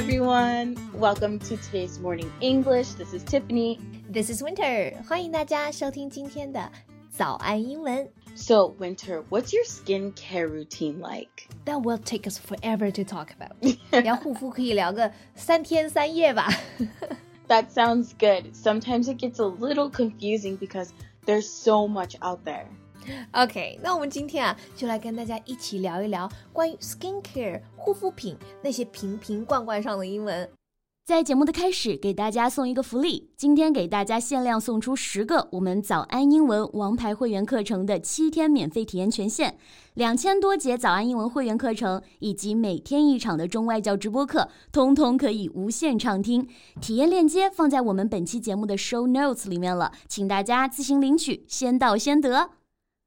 everyone. Welcome to today's morning English. This is Tiffany. This is Winter. 欢迎大家收听今天的早安英文。 So, Winter, what's your skincare routine like? That will take us forever to talk about. 聊护肤可以聊个三天三夜吧。 That sounds good. Sometimes it gets a little confusing because there's so much out there. OK，那我们今天啊，就来跟大家一起聊一聊关于 skincare 护肤品那些瓶瓶罐罐上的英文。在节目的开始，给大家送一个福利，今天给大家限量送出十个我们早安英文王牌会员课程的七天免费体验权限，两千多节早安英文会员课程以及每天一场的中外教直播课，通通可以无限畅听。体验链接放在我们本期节目的 show notes 里面了，请大家自行领取，先到先得。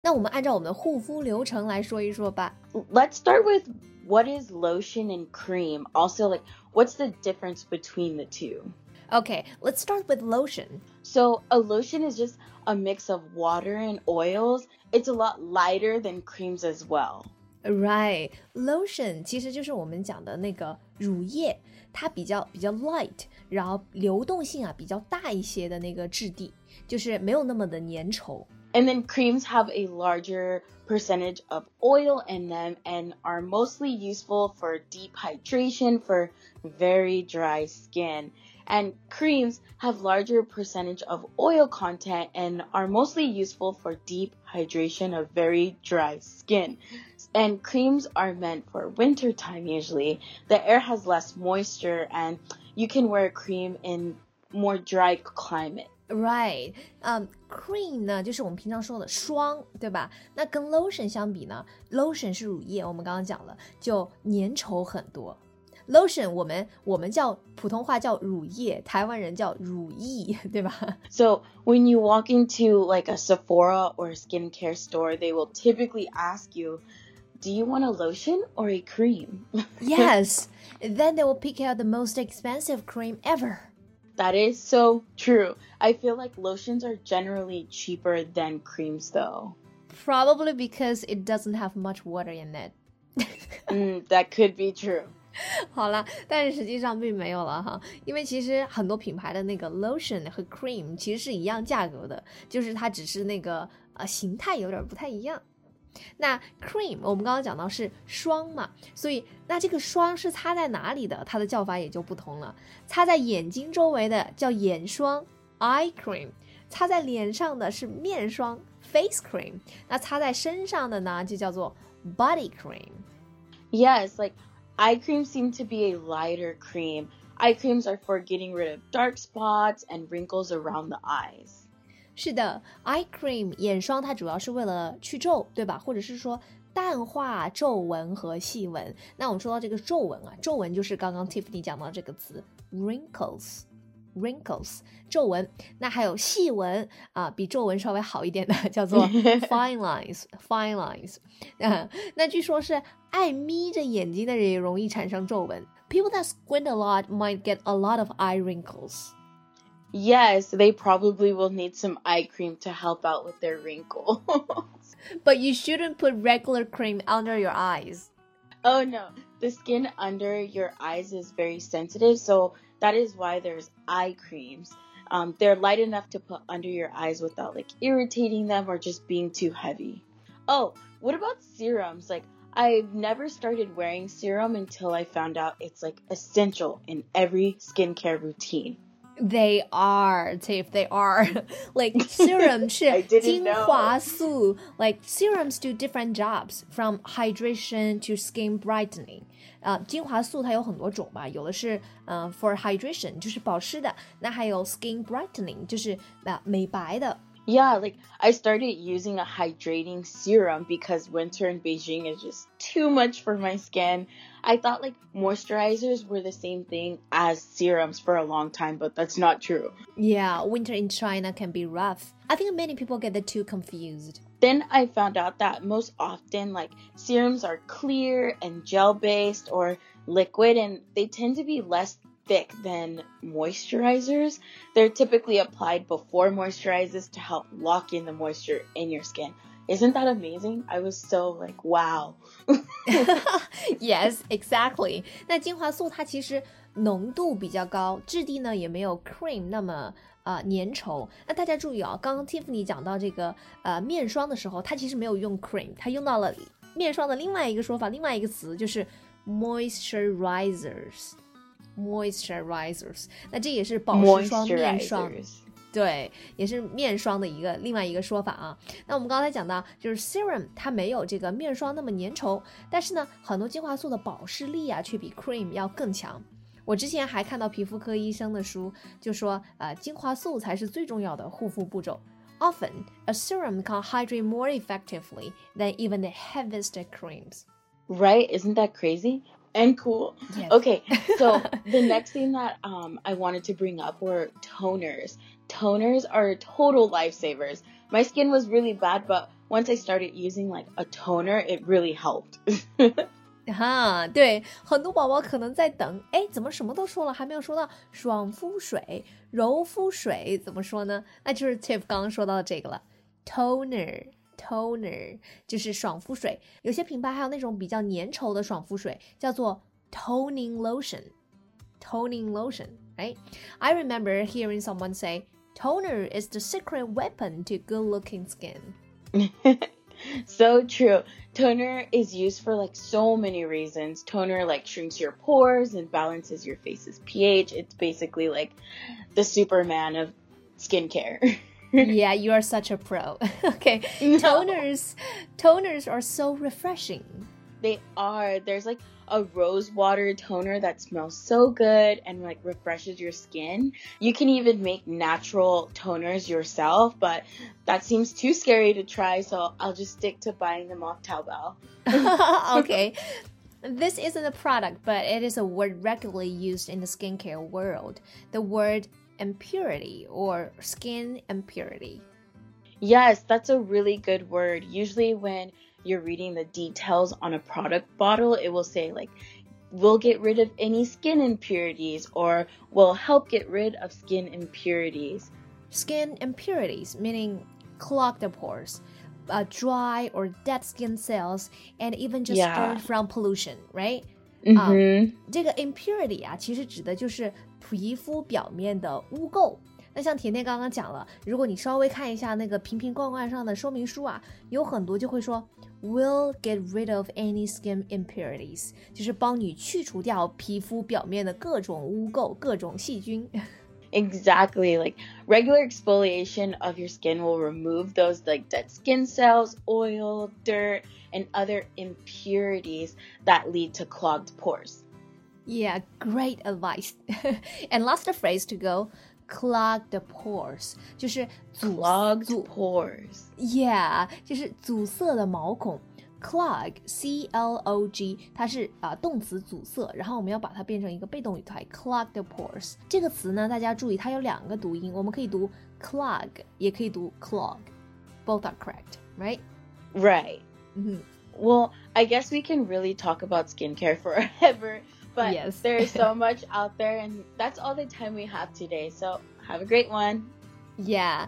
那我们按照我们的护肤流程来说一说吧。 Let's start with what is lotion and cream? Also, like, what's the difference between the two? OK，let's、start with lotion。 So, a lotion is just a mix of water and oils. It's a lot lighter than creams as well. Right, lotion 其实就是我们讲的那个乳液，它比较比较 light，然后流动性啊比较大一些的那个质地，就是没有那么的粘稠。 And then creams have a larger percentage of oil in them and are mostly useful for deep hydration for very dry skin. And creams have larger percentage of oil content and are mostly useful for deep hydration of very dry skin. And creams are meant for winter time usually. The air has less moisture and you can wear a cream in more dry climate. Right，嗯、c r e a m 呢就是我们平常说的霜，对吧？那跟 lotion 相比呢，lotion 是乳液，我们刚刚讲了，就粘稠很多。lotion 我们我们叫普通话叫乳液，台湾人叫乳液，对吧？ So when you walk into like a Sephora or a skincare store, they will typically ask you, "Do you want a lotion or a cream?" Yes, then they will pick out the most expensive cream ever. that is so true. I feel like lotions are generally cheaper than creams though. Probably because it doesn't have much water in it. Mm, that could be true. 好了，但是实际上并没有了哈，因为其实很多品牌的那个 lotion 和 cream 其实是一样价格的，就是它只是那个呃形态有点不太一样。 那 cream 我们刚刚讲到是霜嘛，所以那这个霜是擦在哪里的，它的叫法也就不同了。擦在眼睛周围的叫眼霜 eye cream，擦在脸上的是面霜 face cream，那擦在身上的呢就叫做 body cream。 Yes, like eye creams seem to be a lighter cream. Eye creams are for getting rid of dark spots and wrinkles around the eyes. 是的，eye cream 眼霜它主要是为了去皱，对吧？或者是说淡化皱纹和细纹。那我们说到这个皱纹啊，皱纹就是刚刚 Tiffany 讲到这个词 wrinkles。wrinkles 皱纹，那还有细纹啊，比皱纹稍微好一点的叫做 fine lines，fine lines。啊，那据说是爱眯着眼睛的人也容易产生皱纹。People that squint a lot might get a lot of eye wrinkles. Yes, they probably will need some eye cream to help out with their wrinkles. But you shouldn't put regular cream under your eyes. oh no, the skin under your eyes is very sensitive, so that is why there's eye creams. Um, they're light enough to put under your eyes without like irritating them or just being too heavy. Oh, what about serums? Like, I've never started wearing serum until I found out it's like essential in every skincare routine. They are, Tiff. They are. like serum 是 I didn't 精 know. 华素 Like serums do different jobs from hydration to skin brightening. 啊、精华素它有很多种吧，有的是呃 for hydration 就是保湿的，那还有 skin brightening 就是啊、美白的。 Yeah, like I started using a hydrating serum because winter in Beijing is just too much for my skin. I thought like moisturizers were the same thing as serums for a long time, but that's not true. Yeah, winter in China can be rough. I think many people get the two confused. Then I found out that most often like serums are clear and gel based or liquid and they tend to be less thick than moisturizers. They're typically applied before moisturizers to help lock in the moisture in your skin. Isn't that amazing? I was so like, wow. yes, exactly. 那精华素它其实浓度比较高，质地呢也没有 cream 那么啊、呃、粘稠。那大家注意啊，刚刚 Tiffany 讲到这个呃面霜的时候，它其实没有用 cream，它用到了面霜的另外一个说法，另外一个词就是 moisturizers。 moisturizers，那这也是保湿霜、面霜。对，也是面霜的一个另外一个说法啊。那我们刚才讲到，就是 serum 它没有这个面霜那么粘稠，但是呢，很多精华素的保湿力啊，却比 cream 要更强。我之前还看到皮肤科医生的书，就说，呃，精华素才是最重要的护肤步骤。Often, a serum can hydrate more effectively than even the heaviest creams. Right? Isn't that crazy? and cool. Yes. Okay, so the next thing that um, I wanted to bring up were toners. Toners are total lifesavers. My skin was really bad, but once I started using like a toner, it really helped. 哈，对，很多宝宝可能在等，哎，怎么什么都说了，还没有说到爽肤水、柔肤水，怎么说呢？那就是 Tiff 刚刚说到的这个了，toner。 toner 就是爽肤水，有些品牌还有那种比较粘稠的爽肤水，叫做 toning lotion。toning lotion, right? I remember hearing someone say, toner is the secret weapon to good looking skin. so true. Toner is used for like so many reasons. Toner like shrinks your pores and balances your face's pH. It's basically like the Superman of skincare. yeah, you are such a pro. okay. No. Toners toners are so refreshing. They are. There's like a rose water toner that smells so good and like refreshes your skin. You can even make natural toners yourself, but that seems too scary to try, so I'll just stick to buying them off Taobao. okay. This isn't a product, but it is a word regularly used in the skincare world. The word impurity or skin impurity. Yes, that's a really good word. Usually, when you're reading the details on a product bottle, it will say, like, will get rid of any skin impurities or will help get rid of skin impurities. Skin impurities, meaning clogged pores, uh, dry or dead skin cells, and even just yeah. from pollution, right? 嗯哼，um, 这个 impurity 啊，其实指的就是皮肤表面的污垢。那像甜甜刚刚讲了，如果你稍微看一下那个瓶瓶罐罐上的说明书啊，有很多就会说 will get rid of any skin impurities，就是帮你去除掉皮肤表面的各种污垢、各种细菌。Exactly. Like regular exfoliation of your skin will remove those like dead skin cells, oil, dirt, and other impurities that lead to clogged pores. Yeah, great advice. and last phrase to go clog the pores 就是阻 clogged pores. Yeah，就是阻塞的毛孔。 clog c l o g 它是啊、呃、动词阻塞，然后我们要把它变成一个被动语态 clog the pores 这个词呢，大家注意它有两个读音，我们可以读 clog，也可以读 clog，both are correct, right? Right. Mm-hmm. Well, I guess we can really talk about skincare forever, but yes. there's so much out there, and that's all the time we have today. So have a great one. Yeah.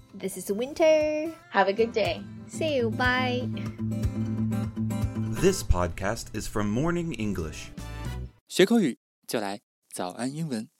This is Winter. Have a good day. See you. Bye. This podcast is from Morning English. 学口语就来早安英文。